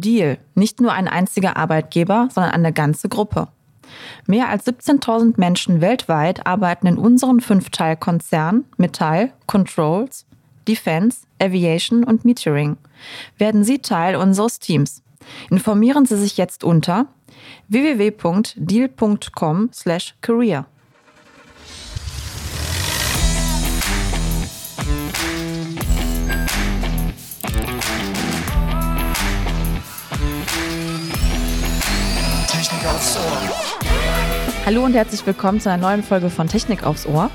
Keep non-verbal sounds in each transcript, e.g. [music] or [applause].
Deal, nicht nur ein einziger Arbeitgeber, sondern eine ganze Gruppe. Mehr als 17.000 Menschen weltweit arbeiten in unseren Fünfteilkonzernen Metall, Controls, Defense, Aviation und Metering. Werden Sie Teil unseres Teams? Informieren Sie sich jetzt unter www.deal.com/career. Ohr. Hallo und herzlich willkommen zu einer neuen Folge von Technik aufs Ohr.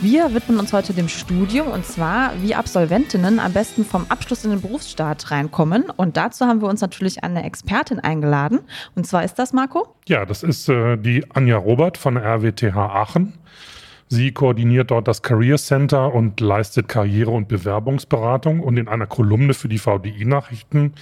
Wir widmen uns heute dem Studium und zwar, wie Absolventinnen am besten vom Abschluss in den Berufsstaat reinkommen. Und dazu haben wir uns natürlich eine Expertin eingeladen. Und zwar ist das, Marco? Ja, das ist äh, die Anja Robert von RWTH Aachen. Sie koordiniert dort das Career Center und leistet Karriere- und Bewerbungsberatung. Und in einer Kolumne für die VDI-Nachrichten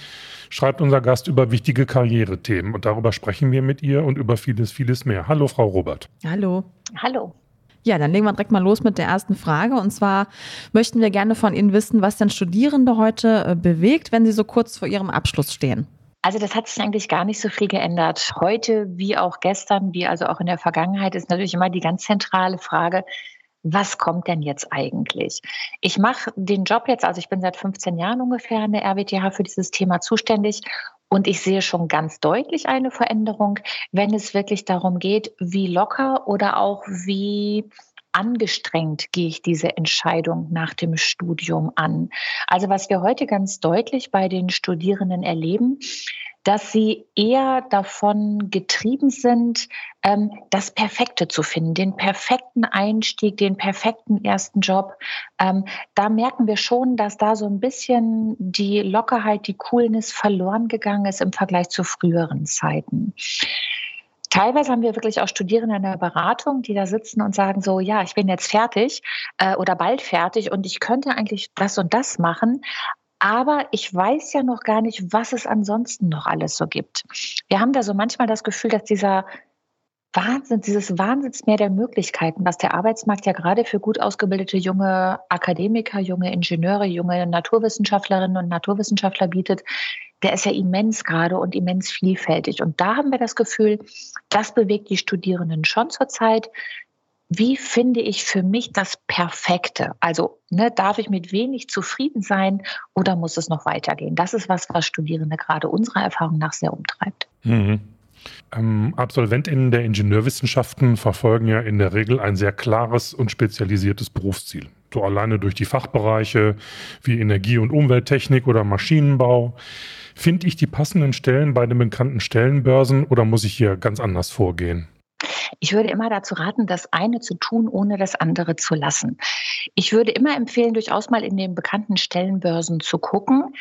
schreibt unser Gast über wichtige Karrierethemen. Und darüber sprechen wir mit ihr und über vieles, vieles mehr. Hallo, Frau Robert. Hallo. Hallo. Ja, dann legen wir direkt mal los mit der ersten Frage. Und zwar möchten wir gerne von Ihnen wissen, was denn Studierende heute äh, bewegt, wenn sie so kurz vor ihrem Abschluss stehen. Also das hat sich eigentlich gar nicht so viel geändert. Heute wie auch gestern, wie also auch in der Vergangenheit, ist natürlich immer die ganz zentrale Frage, was kommt denn jetzt eigentlich? Ich mache den Job jetzt, also ich bin seit 15 Jahren ungefähr in der RWTH für dieses Thema zuständig und ich sehe schon ganz deutlich eine Veränderung, wenn es wirklich darum geht, wie locker oder auch wie angestrengt gehe ich diese Entscheidung nach dem Studium an. Also was wir heute ganz deutlich bei den Studierenden erleben, dass sie eher davon getrieben sind, ähm, das Perfekte zu finden, den perfekten Einstieg, den perfekten ersten Job. Ähm, da merken wir schon, dass da so ein bisschen die Lockerheit, die Coolness verloren gegangen ist im Vergleich zu früheren Zeiten. Teilweise haben wir wirklich auch Studierende in der Beratung, die da sitzen und sagen so, ja, ich bin jetzt fertig äh, oder bald fertig und ich könnte eigentlich das und das machen, aber ich weiß ja noch gar nicht, was es ansonsten noch alles so gibt. Wir haben da so manchmal das Gefühl, dass dieser Wahnsinn, dieses Wahnsinnsmeer der Möglichkeiten, was der Arbeitsmarkt ja gerade für gut ausgebildete junge Akademiker, junge Ingenieure, junge Naturwissenschaftlerinnen und Naturwissenschaftler bietet, der ist ja immens gerade und immens vielfältig. Und da haben wir das Gefühl, das bewegt die Studierenden schon zurzeit, wie finde ich für mich das Perfekte? Also ne, darf ich mit wenig zufrieden sein oder muss es noch weitergehen? Das ist was, was Studierende gerade unserer Erfahrung nach sehr umtreibt. Mhm. Ähm, AbsolventInnen der Ingenieurwissenschaften verfolgen ja in der Regel ein sehr klares und spezialisiertes Berufsziel. So alleine durch die Fachbereiche wie Energie- und Umwelttechnik oder Maschinenbau. Finde ich die passenden Stellen bei den bekannten Stellenbörsen oder muss ich hier ganz anders vorgehen? Ich würde immer dazu raten, das eine zu tun, ohne das andere zu lassen. Ich würde immer empfehlen, durchaus mal in den bekannten Stellenbörsen zu gucken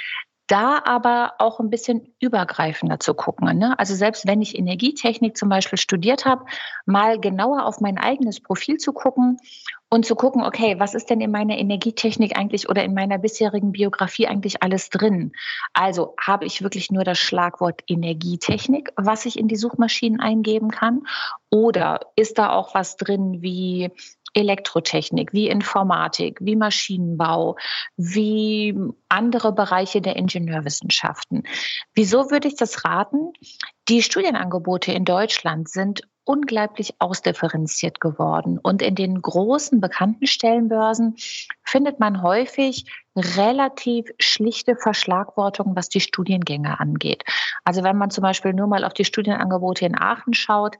da aber auch ein bisschen übergreifender zu gucken. Ne? Also selbst wenn ich Energietechnik zum Beispiel studiert habe, mal genauer auf mein eigenes Profil zu gucken und zu gucken, okay, was ist denn in meiner Energietechnik eigentlich oder in meiner bisherigen Biografie eigentlich alles drin? Also habe ich wirklich nur das Schlagwort Energietechnik, was ich in die Suchmaschinen eingeben kann? Oder ist da auch was drin wie Elektrotechnik, wie Informatik, wie Maschinenbau, wie andere Bereiche der Ingenieurwissenschaften. Wieso würde ich das raten? Die Studienangebote in Deutschland sind unglaublich ausdifferenziert geworden. Und in den großen bekannten Stellenbörsen findet man häufig relativ schlichte Verschlagwortungen, was die Studiengänge angeht. Also wenn man zum Beispiel nur mal auf die Studienangebote in Aachen schaut,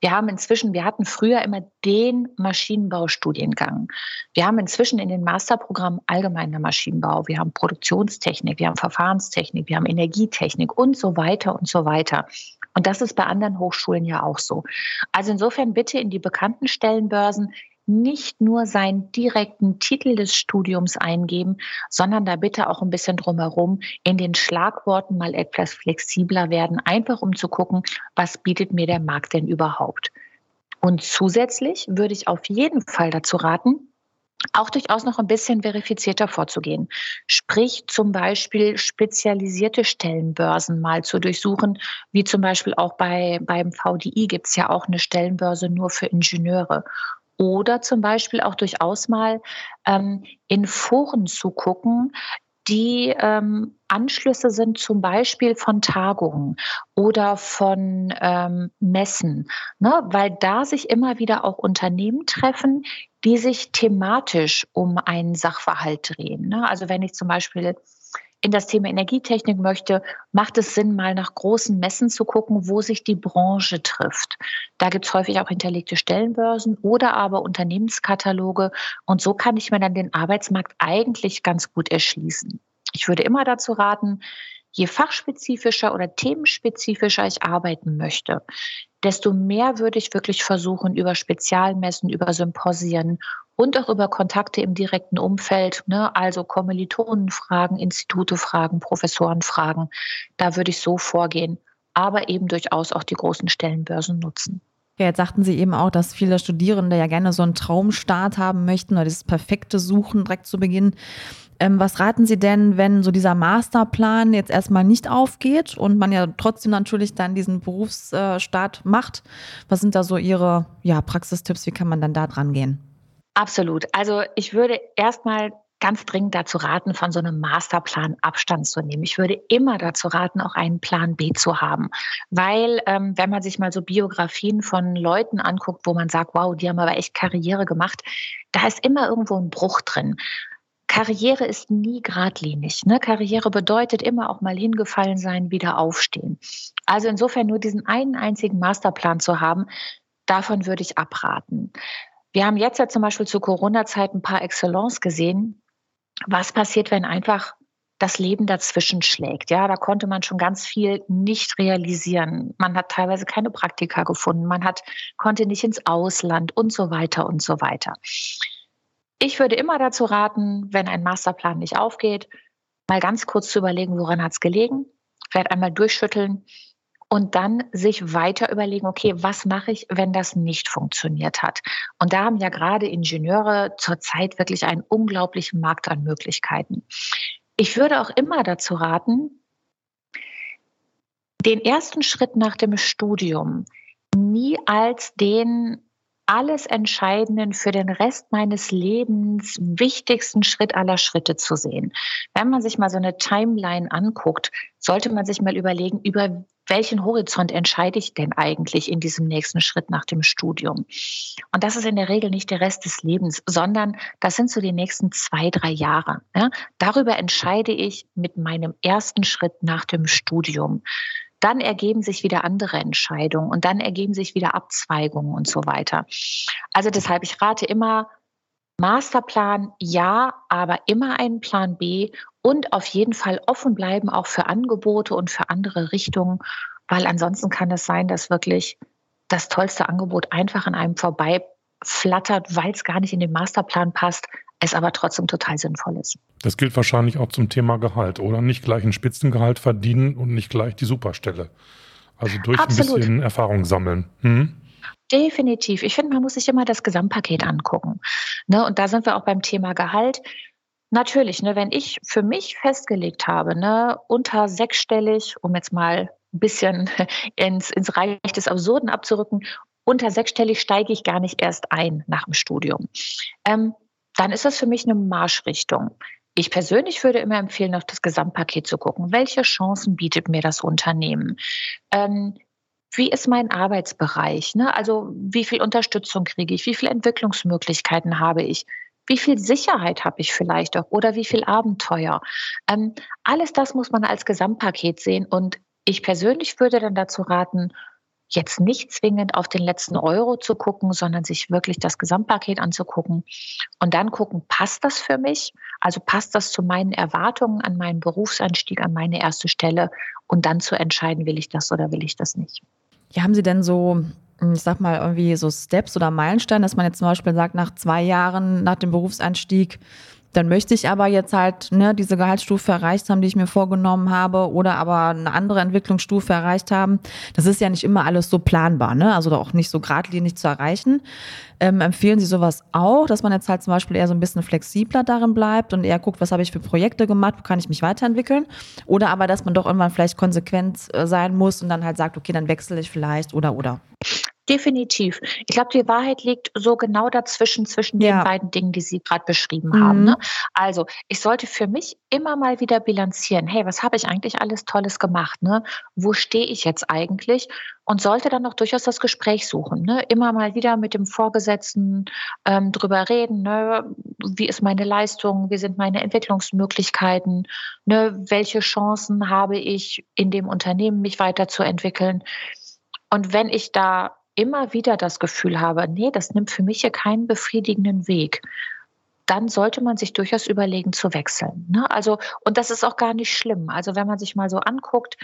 wir haben inzwischen, wir hatten früher immer den Maschinenbaustudiengang. Wir haben inzwischen in den Masterprogrammen allgemeiner Maschinenbau, wir haben Produktionstechnik, wir haben Verfahrenstechnik, wir haben Energietechnik und so weiter und so weiter. Und das ist bei anderen Hochschulen ja auch so. Also insofern bitte in die bekannten Stellenbörsen nicht nur seinen direkten Titel des Studiums eingeben, sondern da bitte auch ein bisschen drumherum in den Schlagworten mal etwas flexibler werden, einfach um zu gucken, was bietet mir der Markt denn überhaupt. Und zusätzlich würde ich auf jeden Fall dazu raten, auch durchaus noch ein bisschen verifizierter vorzugehen. Sprich zum Beispiel spezialisierte Stellenbörsen mal zu durchsuchen, wie zum Beispiel auch bei, beim VDI gibt es ja auch eine Stellenbörse nur für Ingenieure. Oder zum Beispiel auch durchaus mal ähm, in Foren zu gucken, die ähm, Anschlüsse sind zum Beispiel von Tagungen oder von ähm, Messen, ne? weil da sich immer wieder auch Unternehmen treffen, die sich thematisch um einen Sachverhalt drehen. Ne? Also wenn ich zum Beispiel in das Thema Energietechnik möchte, macht es Sinn, mal nach großen Messen zu gucken, wo sich die Branche trifft. Da gibt es häufig auch hinterlegte Stellenbörsen oder aber Unternehmenskataloge. Und so kann ich mir dann den Arbeitsmarkt eigentlich ganz gut erschließen. Ich würde immer dazu raten, je fachspezifischer oder themenspezifischer ich arbeiten möchte, desto mehr würde ich wirklich versuchen, über Spezialmessen, über Symposien und auch über Kontakte im direkten Umfeld, ne, also Kommilitonen fragen, Institute fragen, Professoren fragen. Da würde ich so vorgehen, aber eben durchaus auch die großen Stellenbörsen nutzen. Ja, jetzt sagten Sie eben auch, dass viele Studierende ja gerne so einen Traumstart haben möchten oder dieses perfekte Suchen direkt zu Beginn. Ähm, was raten Sie denn, wenn so dieser Masterplan jetzt erstmal nicht aufgeht und man ja trotzdem natürlich dann diesen Berufsstart macht? Was sind da so Ihre ja, Praxistipps? Wie kann man dann da dran gehen? Absolut. Also ich würde erstmal ganz dringend dazu raten, von so einem Masterplan Abstand zu nehmen. Ich würde immer dazu raten, auch einen Plan B zu haben. Weil, ähm, wenn man sich mal so Biografien von Leuten anguckt, wo man sagt, wow, die haben aber echt Karriere gemacht, da ist immer irgendwo ein Bruch drin. Karriere ist nie geradlinig. Ne? Karriere bedeutet immer auch mal hingefallen sein, wieder aufstehen. Also insofern nur diesen einen einzigen Masterplan zu haben, davon würde ich abraten. Wir haben jetzt ja zum Beispiel zur Corona-Zeit ein paar Excellence gesehen. Was passiert, wenn einfach das Leben dazwischen schlägt? Ja, da konnte man schon ganz viel nicht realisieren. Man hat teilweise keine Praktika gefunden. Man hat, konnte nicht ins Ausland und so weiter und so weiter. Ich würde immer dazu raten, wenn ein Masterplan nicht aufgeht, mal ganz kurz zu überlegen, woran hat es gelegen? Vielleicht einmal durchschütteln und dann sich weiter überlegen, okay, was mache ich, wenn das nicht funktioniert hat? Und da haben ja gerade Ingenieure zurzeit wirklich einen unglaublichen Markt an Möglichkeiten. Ich würde auch immer dazu raten, den ersten Schritt nach dem Studium nie als den alles Entscheidenden für den Rest meines Lebens wichtigsten Schritt aller Schritte zu sehen. Wenn man sich mal so eine Timeline anguckt, sollte man sich mal überlegen, über welchen Horizont entscheide ich denn eigentlich in diesem nächsten Schritt nach dem Studium? Und das ist in der Regel nicht der Rest des Lebens, sondern das sind so die nächsten zwei, drei Jahre. Ja? Darüber entscheide ich mit meinem ersten Schritt nach dem Studium dann ergeben sich wieder andere Entscheidungen und dann ergeben sich wieder Abzweigungen und so weiter. Also deshalb, ich rate immer, Masterplan ja, aber immer einen Plan B und auf jeden Fall offen bleiben auch für Angebote und für andere Richtungen, weil ansonsten kann es sein, dass wirklich das tollste Angebot einfach an einem vorbei flattert, weil es gar nicht in den Masterplan passt, es aber trotzdem total sinnvoll ist. Das gilt wahrscheinlich auch zum Thema Gehalt, oder? Nicht gleich ein Spitzengehalt verdienen und nicht gleich die Superstelle. Also durch Absolut. ein bisschen Erfahrung sammeln. Hm? Definitiv. Ich finde, man muss sich immer das Gesamtpaket angucken. Ne? Und da sind wir auch beim Thema Gehalt. Natürlich, ne, wenn ich für mich festgelegt habe, ne, unter sechsstellig, um jetzt mal ein bisschen [laughs] ins, ins Reich des Absurden abzurücken, unter sechsstellig steige ich gar nicht erst ein nach dem Studium. Ähm, dann ist das für mich eine Marschrichtung. Ich persönlich würde immer empfehlen, auf das Gesamtpaket zu gucken. Welche Chancen bietet mir das Unternehmen? Ähm, wie ist mein Arbeitsbereich? Ne? Also wie viel Unterstützung kriege ich? Wie viele Entwicklungsmöglichkeiten habe ich? Wie viel Sicherheit habe ich vielleicht auch? Oder wie viel Abenteuer? Ähm, alles das muss man als Gesamtpaket sehen. Und ich persönlich würde dann dazu raten, jetzt nicht zwingend auf den letzten Euro zu gucken, sondern sich wirklich das Gesamtpaket anzugucken und dann gucken, passt das für mich? Also passt das zu meinen Erwartungen an meinen Berufseinstieg, an meine erste Stelle und dann zu entscheiden, will ich das oder will ich das nicht. Ja, haben Sie denn so, ich sag mal, irgendwie so Steps oder Meilensteine, dass man jetzt zum Beispiel sagt, nach zwei Jahren nach dem Berufseinstieg, dann möchte ich aber jetzt halt ne, diese Gehaltsstufe erreicht haben, die ich mir vorgenommen habe, oder aber eine andere Entwicklungsstufe erreicht haben. Das ist ja nicht immer alles so planbar, ne? also auch nicht so geradlinig zu erreichen. Ähm, empfehlen Sie sowas auch, dass man jetzt halt zum Beispiel eher so ein bisschen flexibler darin bleibt und eher guckt, was habe ich für Projekte gemacht, wo kann ich mich weiterentwickeln? Oder aber, dass man doch irgendwann vielleicht konsequent äh, sein muss und dann halt sagt, okay, dann wechsle ich vielleicht oder oder. Definitiv. Ich glaube, die Wahrheit liegt so genau dazwischen, zwischen ja. den beiden Dingen, die Sie gerade beschrieben mhm. haben. Ne? Also, ich sollte für mich immer mal wieder bilanzieren. Hey, was habe ich eigentlich alles Tolles gemacht? Ne? Wo stehe ich jetzt eigentlich? Und sollte dann auch durchaus das Gespräch suchen. Ne? Immer mal wieder mit dem Vorgesetzten ähm, drüber reden. Ne? Wie ist meine Leistung? Wie sind meine Entwicklungsmöglichkeiten? Ne? Welche Chancen habe ich in dem Unternehmen, mich weiterzuentwickeln? Und wenn ich da immer wieder das Gefühl habe, nee, das nimmt für mich hier keinen befriedigenden Weg, dann sollte man sich durchaus überlegen zu wechseln. Ne? Also, und das ist auch gar nicht schlimm. Also, wenn man sich mal so anguckt,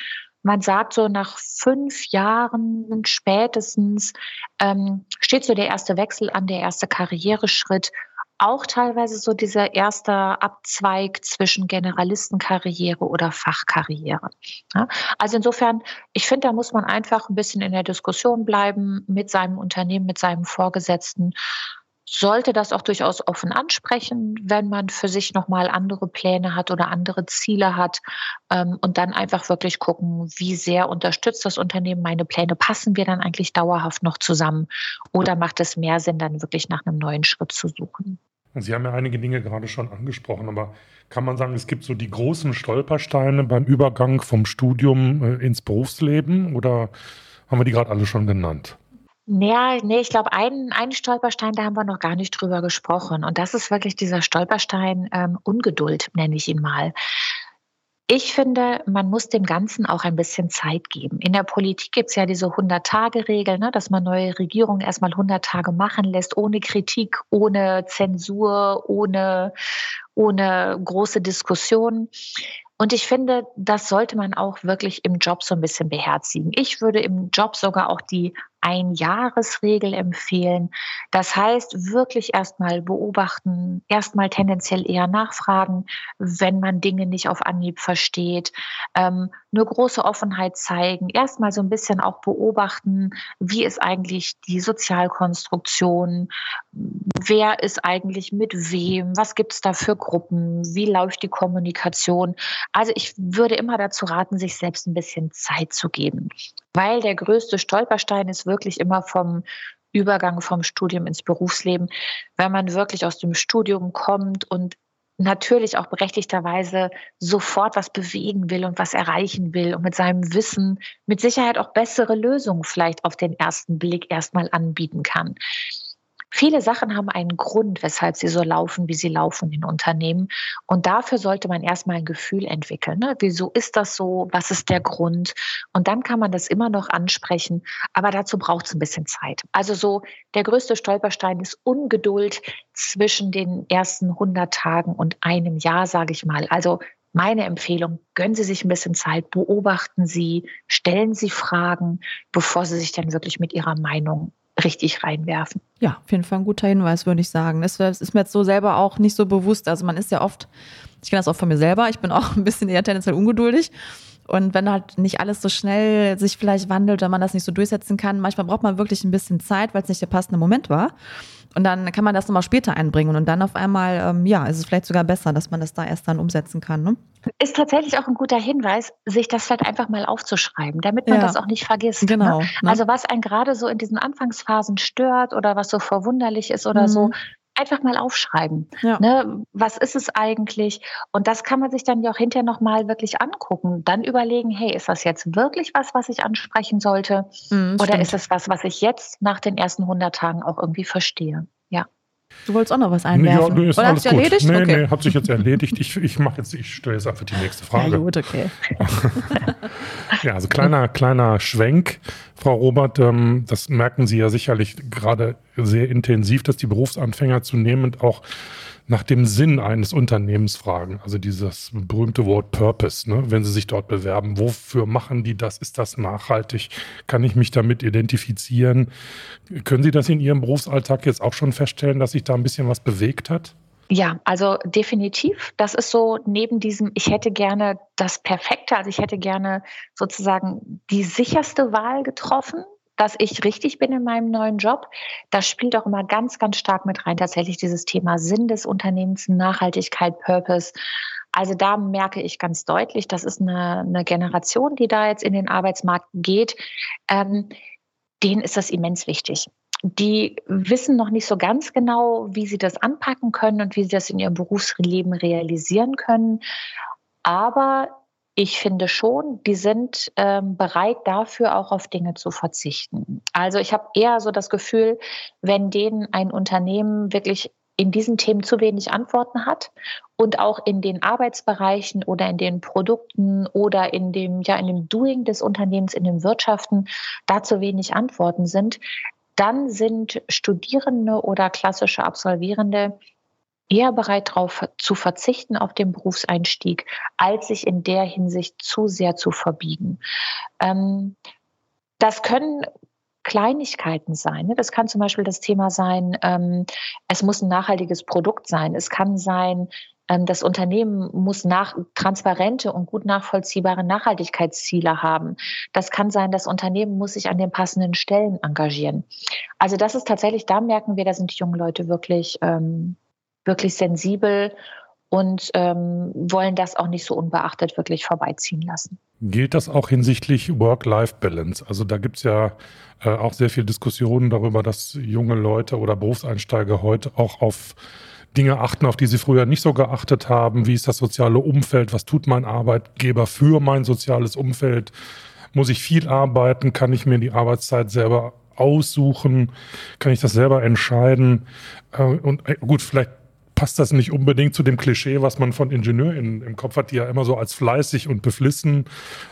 man sagt so nach fünf Jahren spätestens ähm, steht so der erste Wechsel an, der erste Karriereschritt auch teilweise so dieser erste Abzweig zwischen Generalistenkarriere oder Fachkarriere. Ja, also insofern, ich finde, da muss man einfach ein bisschen in der Diskussion bleiben mit seinem Unternehmen, mit seinem Vorgesetzten sollte das auch durchaus offen ansprechen, wenn man für sich nochmal andere Pläne hat oder andere Ziele hat ähm, und dann einfach wirklich gucken, wie sehr unterstützt das Unternehmen meine Pläne, passen wir dann eigentlich dauerhaft noch zusammen oder macht es mehr Sinn, dann wirklich nach einem neuen Schritt zu suchen. Sie haben ja einige Dinge gerade schon angesprochen, aber kann man sagen, es gibt so die großen Stolpersteine beim Übergang vom Studium äh, ins Berufsleben oder haben wir die gerade alle schon genannt? Ja, nee, ich glaube, einen, einen Stolperstein, da haben wir noch gar nicht drüber gesprochen. Und das ist wirklich dieser Stolperstein ähm, Ungeduld, nenne ich ihn mal. Ich finde, man muss dem Ganzen auch ein bisschen Zeit geben. In der Politik gibt es ja diese 100-Tage-Regel, ne, dass man neue Regierungen erstmal 100 Tage machen lässt, ohne Kritik, ohne Zensur, ohne, ohne große Diskussionen. Und ich finde, das sollte man auch wirklich im Job so ein bisschen beherzigen. Ich würde im Job sogar auch die Einjahresregel empfehlen. Das heißt, wirklich erstmal beobachten, erstmal tendenziell eher nachfragen, wenn man Dinge nicht auf Anhieb versteht, ähm, eine große Offenheit zeigen, erstmal so ein bisschen auch beobachten, wie ist eigentlich die Sozialkonstruktion, wer ist eigentlich mit wem, was gibt es da für Gruppen, wie läuft die Kommunikation. Also ich würde immer dazu raten, sich selbst ein bisschen Zeit zu geben, weil der größte Stolperstein ist wirklich immer vom Übergang vom Studium ins Berufsleben, wenn man wirklich aus dem Studium kommt und natürlich auch berechtigterweise sofort was bewegen will und was erreichen will und mit seinem Wissen mit Sicherheit auch bessere Lösungen vielleicht auf den ersten Blick erstmal anbieten kann. Viele Sachen haben einen Grund, weshalb sie so laufen, wie sie laufen in Unternehmen. Und dafür sollte man erstmal ein Gefühl entwickeln. Ne? Wieso ist das so? Was ist der Grund? Und dann kann man das immer noch ansprechen. Aber dazu braucht es ein bisschen Zeit. Also so der größte Stolperstein ist Ungeduld zwischen den ersten 100 Tagen und einem Jahr, sage ich mal. Also meine Empfehlung, gönnen Sie sich ein bisschen Zeit, beobachten Sie, stellen Sie Fragen, bevor Sie sich dann wirklich mit Ihrer Meinung richtig reinwerfen. Ja, auf jeden Fall ein guter Hinweis, würde ich sagen. Das, ist mir jetzt so selber auch nicht so bewusst. Also man ist ja oft, ich kenne das auch von mir selber, ich bin auch [laughs] ein bisschen eher tendenziell ungeduldig. Und wenn halt nicht alles so schnell sich vielleicht wandelt, wenn man das nicht so durchsetzen kann, manchmal braucht man wirklich ein bisschen Zeit, weil es nicht der passende Moment war. Und dann kann man das nochmal später einbringen und dann auf einmal, ähm, ja, ist es vielleicht sogar besser, dass man das da erst dann umsetzen kann. Ne? Ist tatsächlich auch ein guter Hinweis, sich das vielleicht einfach mal aufzuschreiben, damit man ja. das auch nicht vergisst. Ne? Genau. Ne? Also was einen gerade so in diesen Anfangsphasen stört oder was so verwunderlich ist oder mhm. so, einfach mal aufschreiben. Ja. Ne, was ist es eigentlich? Und das kann man sich dann ja auch hinterher nochmal wirklich angucken. Dann überlegen, hey, ist das jetzt wirklich was, was ich ansprechen sollte? Mhm, Oder stimmt. ist es was, was ich jetzt nach den ersten 100 Tagen auch irgendwie verstehe? Ja. Du wolltest auch noch was einwerfen. Ja, ist Oder alles du gut. erledigt? Nee, okay. nee, hat sich jetzt erledigt. Ich, ich mache jetzt, ich stelle jetzt einfach die nächste Frage. Ja, gut, okay. [laughs] ja, also kleiner, kleiner Schwenk, Frau Robert, ähm, das merken Sie ja sicherlich gerade sehr intensiv, dass die Berufsanfänger zunehmend auch nach dem Sinn eines Unternehmens fragen. Also dieses berühmte Wort Purpose, ne? wenn sie sich dort bewerben. Wofür machen die das? Ist das nachhaltig? Kann ich mich damit identifizieren? Können Sie das in Ihrem Berufsalltag jetzt auch schon feststellen, dass sich da ein bisschen was bewegt hat? Ja, also definitiv. Das ist so neben diesem, ich hätte gerne das Perfekte, also ich hätte gerne sozusagen die sicherste Wahl getroffen, dass ich richtig bin in meinem neuen Job. Das spielt auch immer ganz, ganz stark mit rein. Tatsächlich dieses Thema Sinn des Unternehmens, Nachhaltigkeit, Purpose. Also da merke ich ganz deutlich, das ist eine, eine Generation, die da jetzt in den Arbeitsmarkt geht. Ähm, denen ist das immens wichtig. Die wissen noch nicht so ganz genau, wie sie das anpacken können und wie sie das in ihrem Berufsleben realisieren können. Aber ich finde schon, die sind ähm, bereit dafür auch auf Dinge zu verzichten. Also ich habe eher so das Gefühl, wenn denen ein Unternehmen wirklich in diesen Themen zu wenig Antworten hat und auch in den Arbeitsbereichen oder in den Produkten oder in dem, ja, in dem Doing des Unternehmens, in den Wirtschaften da zu wenig Antworten sind, dann sind Studierende oder klassische Absolvierende eher bereit darauf zu verzichten auf den Berufseinstieg, als sich in der Hinsicht zu sehr zu verbiegen. Ähm, das können Kleinigkeiten sein. Ne? Das kann zum Beispiel das Thema sein, ähm, es muss ein nachhaltiges Produkt sein. Es kann sein, ähm, das Unternehmen muss nach, transparente und gut nachvollziehbare Nachhaltigkeitsziele haben. Das kann sein, das Unternehmen muss sich an den passenden Stellen engagieren. Also das ist tatsächlich, da merken wir, da sind die jungen Leute wirklich, ähm, wirklich sensibel und ähm, wollen das auch nicht so unbeachtet wirklich vorbeiziehen lassen. Gilt das auch hinsichtlich Work-Life-Balance? Also da gibt es ja äh, auch sehr viel Diskussionen darüber, dass junge Leute oder Berufseinsteiger heute auch auf Dinge achten, auf die sie früher nicht so geachtet haben. Wie ist das soziale Umfeld? Was tut mein Arbeitgeber für mein soziales Umfeld? Muss ich viel arbeiten? Kann ich mir die Arbeitszeit selber aussuchen? Kann ich das selber entscheiden? Äh, und äh, gut, vielleicht passt das nicht unbedingt zu dem Klischee, was man von Ingenieuren im Kopf hat, die ja immer so als fleißig und beflissen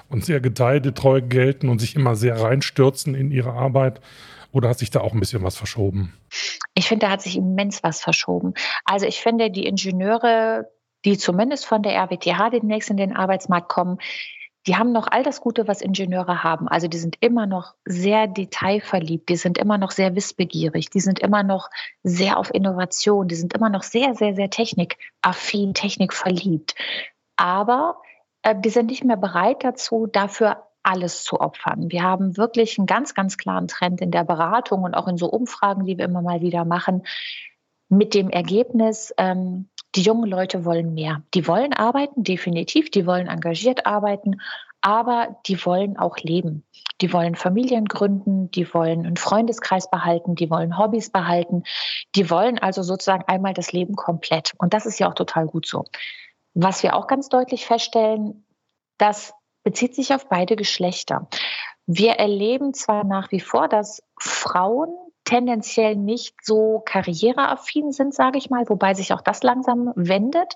und sehr geteidetreu gelten und sich immer sehr reinstürzen in ihre Arbeit. Oder hat sich da auch ein bisschen was verschoben? Ich finde, da hat sich immens was verschoben. Also ich finde, die Ingenieure, die zumindest von der RWTH demnächst in den Arbeitsmarkt kommen, die haben noch all das Gute, was Ingenieure haben. Also die sind immer noch sehr detailverliebt, die sind immer noch sehr wissbegierig, die sind immer noch sehr auf Innovation, die sind immer noch sehr, sehr, sehr technikaffin, technikverliebt. Aber äh, die sind nicht mehr bereit dazu, dafür alles zu opfern. Wir haben wirklich einen ganz, ganz klaren Trend in der Beratung und auch in so Umfragen, die wir immer mal wieder machen, mit dem Ergebnis, ähm, die jungen Leute wollen mehr. Die wollen arbeiten, definitiv, die wollen engagiert arbeiten, aber die wollen auch leben. Die wollen Familien gründen, die wollen einen Freundeskreis behalten, die wollen Hobbys behalten, die wollen also sozusagen einmal das Leben komplett. Und das ist ja auch total gut so. Was wir auch ganz deutlich feststellen, das bezieht sich auf beide Geschlechter. Wir erleben zwar nach wie vor, dass Frauen tendenziell nicht so karriereaffin sind, sage ich mal, wobei sich auch das langsam wendet.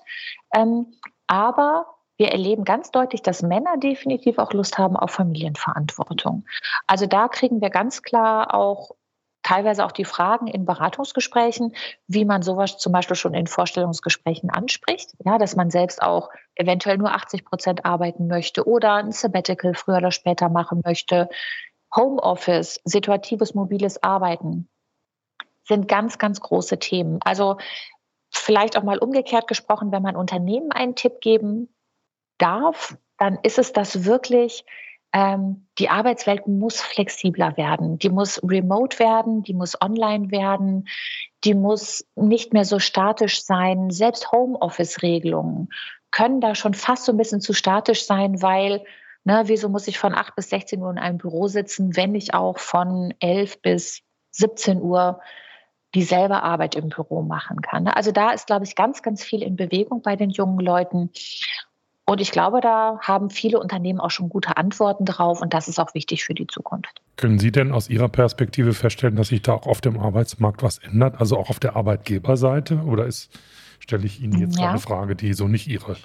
Ähm, aber wir erleben ganz deutlich, dass Männer definitiv auch Lust haben auf Familienverantwortung. Also da kriegen wir ganz klar auch teilweise auch die Fragen in Beratungsgesprächen, wie man sowas zum Beispiel schon in Vorstellungsgesprächen anspricht, ja, dass man selbst auch eventuell nur 80 Prozent arbeiten möchte oder ein Sabbatical früher oder später machen möchte, Homeoffice, situatives mobiles Arbeiten sind ganz, ganz große Themen. Also vielleicht auch mal umgekehrt gesprochen, wenn man Unternehmen einen Tipp geben darf, dann ist es das wirklich, ähm, die Arbeitswelt muss flexibler werden. Die muss remote werden, die muss online werden, die muss nicht mehr so statisch sein. Selbst Homeoffice-Regelungen können da schon fast so ein bisschen zu statisch sein, weil Ne, wieso muss ich von 8 bis 16 Uhr in einem Büro sitzen, wenn ich auch von 11 bis 17 Uhr dieselbe Arbeit im Büro machen kann? Ne? Also da ist, glaube ich, ganz, ganz viel in Bewegung bei den jungen Leuten. Und ich glaube, da haben viele Unternehmen auch schon gute Antworten drauf und das ist auch wichtig für die Zukunft. Können Sie denn aus Ihrer Perspektive feststellen, dass sich da auch auf dem Arbeitsmarkt was ändert, also auch auf der Arbeitgeberseite? Oder ist, stelle ich Ihnen jetzt ja. eine Frage, die so nicht Ihre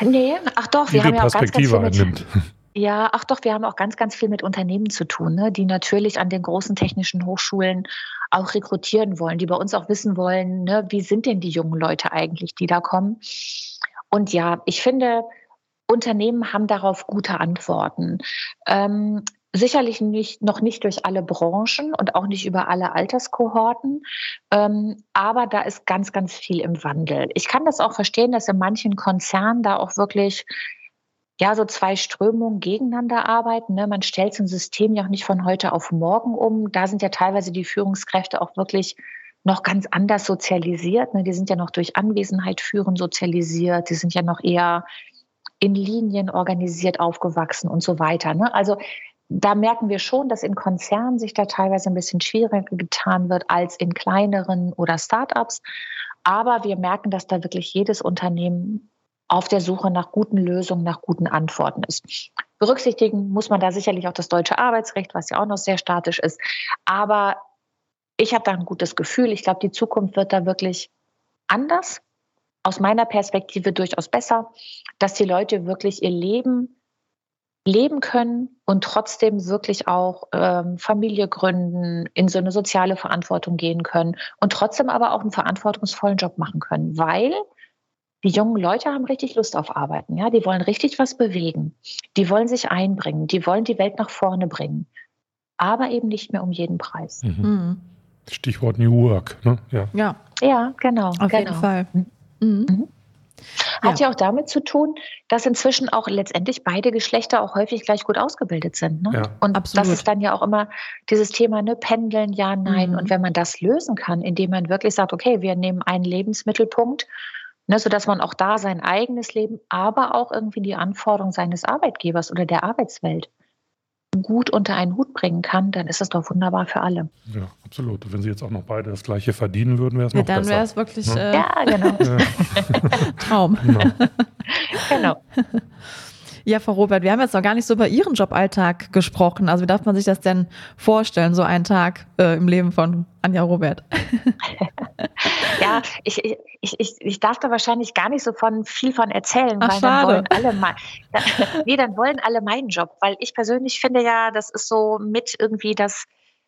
Nee, ach doch, wir haben ja auch ganz, ganz viel mit, [laughs] Ja, ach doch, wir haben auch ganz, ganz viel mit Unternehmen zu tun, ne, die natürlich an den großen technischen Hochschulen auch rekrutieren wollen, die bei uns auch wissen wollen, ne, wie sind denn die jungen Leute eigentlich, die da kommen. Und ja, ich finde, Unternehmen haben darauf gute Antworten. Ähm, Sicherlich nicht, noch nicht durch alle Branchen und auch nicht über alle Alterskohorten, ähm, aber da ist ganz, ganz viel im Wandel. Ich kann das auch verstehen, dass in manchen Konzernen da auch wirklich ja so zwei Strömungen gegeneinander arbeiten. Ne? Man stellt so ein System ja auch nicht von heute auf morgen um. Da sind ja teilweise die Führungskräfte auch wirklich noch ganz anders sozialisiert. Ne? Die sind ja noch durch Anwesenheit führen sozialisiert. Die sind ja noch eher in Linien organisiert aufgewachsen und so weiter. Ne? Also da merken wir schon, dass in Konzernen sich da teilweise ein bisschen schwieriger getan wird als in kleineren oder Startups. Aber wir merken, dass da wirklich jedes Unternehmen auf der Suche nach guten Lösungen, nach guten Antworten ist. Berücksichtigen muss man da sicherlich auch das deutsche Arbeitsrecht, was ja auch noch sehr statisch ist. Aber ich habe da ein gutes Gefühl. Ich glaube, die Zukunft wird da wirklich anders. Aus meiner Perspektive durchaus besser, dass die Leute wirklich ihr Leben leben können und trotzdem wirklich auch ähm, Familie gründen, in so eine soziale Verantwortung gehen können und trotzdem aber auch einen verantwortungsvollen Job machen können, weil die jungen Leute haben richtig Lust auf Arbeiten. Ja, die wollen richtig was bewegen. Die wollen sich einbringen. Die wollen die Welt nach vorne bringen. Aber eben nicht mehr um jeden Preis. Mhm. Mhm. Stichwort New Work. Ne? Ja. ja. Ja, genau. Auf genau. jeden Fall. Mhm. Hat ja. ja. auch damit zu tun, dass inzwischen auch letztendlich beide Geschlechter auch häufig gleich gut ausgebildet sind. Ne? Ja. Und Absolut. das ist dann ja auch immer dieses Thema, ne, pendeln, ja, nein. Mhm. Und wenn man das lösen kann, indem man wirklich sagt, okay, wir nehmen einen Lebensmittelpunkt, ne, sodass man auch da sein eigenes Leben, aber auch irgendwie die Anforderungen seines Arbeitgebers oder der Arbeitswelt gut unter einen Hut bringen kann, dann ist es doch wunderbar für alle. Ja, absolut. Wenn sie jetzt auch noch beide das Gleiche verdienen würden, wäre es noch ja, dann besser. Dann wäre es wirklich ja, äh, ja genau. [laughs] [laughs] Traum. Genau. genau. Ja, Frau Robert, wir haben jetzt noch gar nicht so über Ihren Joballtag gesprochen. Also wie darf man sich das denn vorstellen, so ein Tag äh, im Leben von Anja Robert? [laughs] ja, ich, ich, ich, ich darf da wahrscheinlich gar nicht so von viel von erzählen, Ach, weil dann wollen alle mal, [laughs] nee, dann wollen alle meinen Job, weil ich persönlich finde ja, das ist so mit irgendwie das,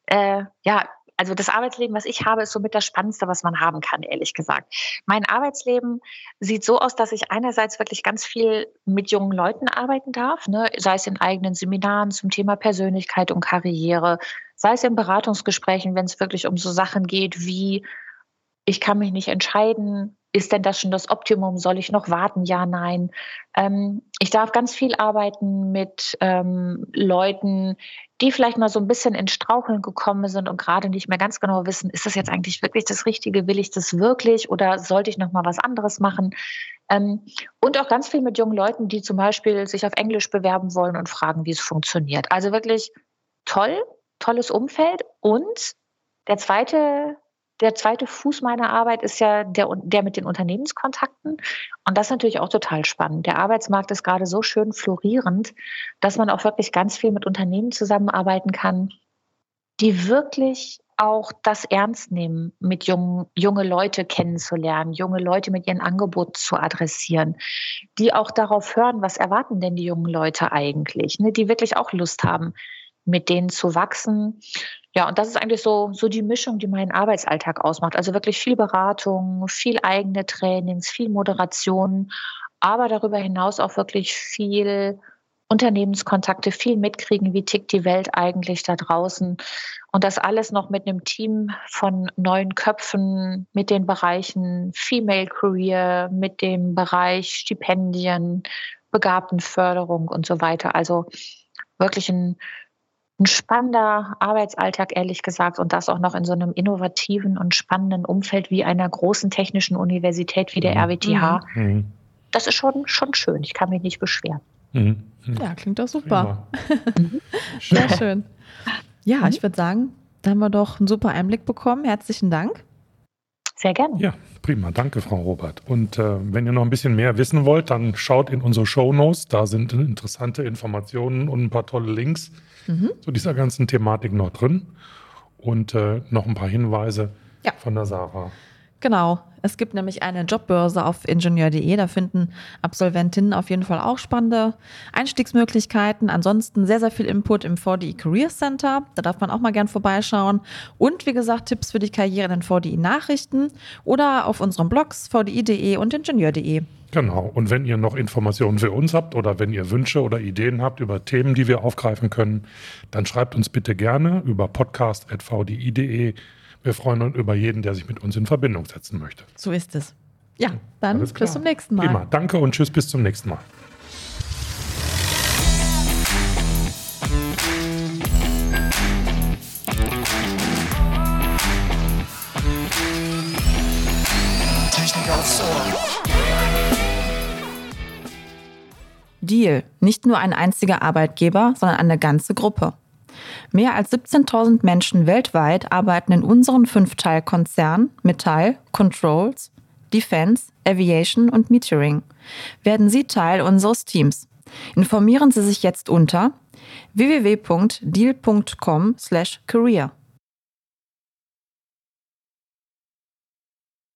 äh, ja, also das Arbeitsleben, was ich habe, ist somit das Spannendste, was man haben kann, ehrlich gesagt. Mein Arbeitsleben sieht so aus, dass ich einerseits wirklich ganz viel mit jungen Leuten arbeiten darf, ne? sei es in eigenen Seminaren zum Thema Persönlichkeit und Karriere, sei es in Beratungsgesprächen, wenn es wirklich um so Sachen geht wie, ich kann mich nicht entscheiden, ist denn das schon das Optimum? Soll ich noch warten? Ja, nein. Ähm, ich darf ganz viel arbeiten mit ähm, Leuten, die vielleicht mal so ein bisschen in Straucheln gekommen sind und gerade nicht mehr ganz genau wissen, ist das jetzt eigentlich wirklich das Richtige? Will ich das wirklich oder sollte ich noch mal was anderes machen? Ähm, und auch ganz viel mit jungen Leuten, die zum Beispiel sich auf Englisch bewerben wollen und fragen, wie es funktioniert. Also wirklich toll, tolles Umfeld. Und der zweite der zweite Fuß meiner Arbeit ist ja der, der mit den Unternehmenskontakten. Und das ist natürlich auch total spannend. Der Arbeitsmarkt ist gerade so schön florierend, dass man auch wirklich ganz viel mit Unternehmen zusammenarbeiten kann, die wirklich auch das ernst nehmen, mit jungen, junge Leute kennenzulernen, junge Leute mit ihren Angeboten zu adressieren, die auch darauf hören, was erwarten denn die jungen Leute eigentlich, ne, die wirklich auch Lust haben, mit denen zu wachsen. Ja, und das ist eigentlich so, so die Mischung, die meinen Arbeitsalltag ausmacht. Also wirklich viel Beratung, viel eigene Trainings, viel Moderation, aber darüber hinaus auch wirklich viel Unternehmenskontakte, viel mitkriegen, wie tickt die Welt eigentlich da draußen. Und das alles noch mit einem Team von neun Köpfen, mit den Bereichen Female Career, mit dem Bereich Stipendien, Begabtenförderung und so weiter. Also wirklich ein ein spannender Arbeitsalltag, ehrlich gesagt, und das auch noch in so einem innovativen und spannenden Umfeld wie einer großen technischen Universität wie der mhm. RWTH. Mhm. Das ist schon, schon schön. Ich kann mich nicht beschweren. Mhm. Ja, klingt doch super. [laughs] Sehr schön. Ja, ich würde sagen, da haben wir doch einen super Einblick bekommen. Herzlichen Dank. Sehr gerne. Ja, prima. Danke, Frau Robert. Und äh, wenn ihr noch ein bisschen mehr wissen wollt, dann schaut in unsere Show Notes. Da sind interessante Informationen und ein paar tolle Links mhm. zu dieser ganzen Thematik noch drin. Und äh, noch ein paar Hinweise ja. von der Sarah. Genau. Es gibt nämlich eine Jobbörse auf ingenieur.de. Da finden Absolventinnen auf jeden Fall auch spannende Einstiegsmöglichkeiten. Ansonsten sehr, sehr viel Input im VDI Career Center. Da darf man auch mal gern vorbeischauen. Und wie gesagt, Tipps für die Karriere in den VDI Nachrichten oder auf unseren Blogs vdi.de und ingenieur.de. Genau. Und wenn ihr noch Informationen für uns habt oder wenn ihr Wünsche oder Ideen habt über Themen, die wir aufgreifen können, dann schreibt uns bitte gerne über podcast.vdi.de. Wir freuen uns über jeden, der sich mit uns in Verbindung setzen möchte. So ist es. Ja, dann bis zum nächsten Mal. Prima. Danke und tschüss, bis zum nächsten Mal. Deal, nicht nur ein einziger Arbeitgeber, sondern eine ganze Gruppe. Mehr als 17.000 Menschen weltweit arbeiten in unseren fünf Teilkonzernen Metall, Controls, Defense, Aviation und Metering. Werden Sie Teil unseres Teams. Informieren Sie sich jetzt unter www.deal.com/career.